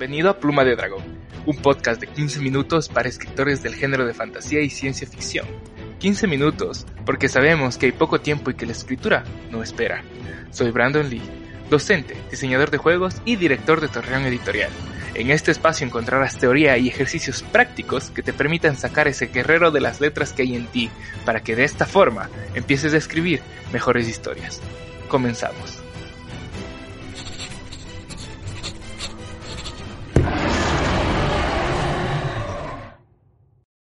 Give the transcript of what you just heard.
Bienvenido a Pluma de Dragón, un podcast de 15 minutos para escritores del género de fantasía y ciencia ficción. 15 minutos, porque sabemos que hay poco tiempo y que la escritura no espera. Soy Brandon Lee, docente, diseñador de juegos y director de Torreón Editorial. En este espacio encontrarás teoría y ejercicios prácticos que te permitan sacar ese guerrero de las letras que hay en ti, para que de esta forma empieces a escribir mejores historias. Comenzamos.